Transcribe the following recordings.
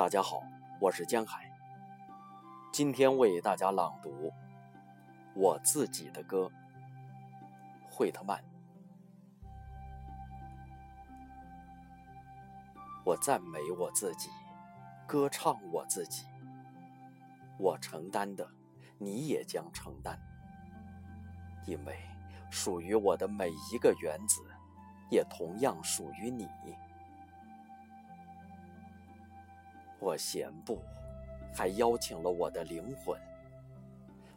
大家好，我是江海。今天为大家朗读我自己的歌，惠特曼。我赞美我自己，歌唱我自己。我承担的，你也将承担，因为属于我的每一个原子，也同样属于你。我闲步，还邀请了我的灵魂。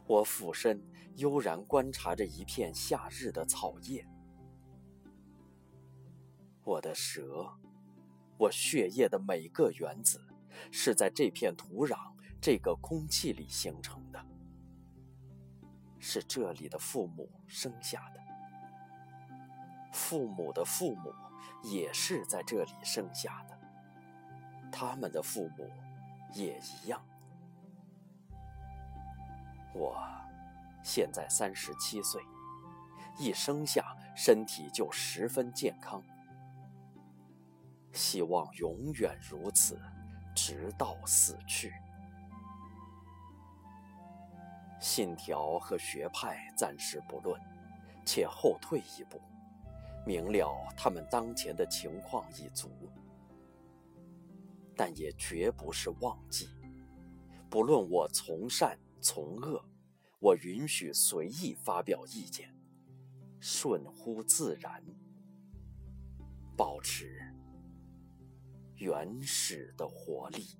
我俯身，悠然观察着一片夏日的草叶。我的蛇，我血液的每个原子，是在这片土壤、这个空气里形成的，是这里的父母生下的，父母的父母也是在这里生下的。他们的父母也一样。我现在三十七岁，一生下身体就十分健康，希望永远如此，直到死去。信条和学派暂时不论，且后退一步，明了他们当前的情况已足。但也绝不是忘记，不论我从善从恶，我允许随意发表意见，顺乎自然，保持原始的活力。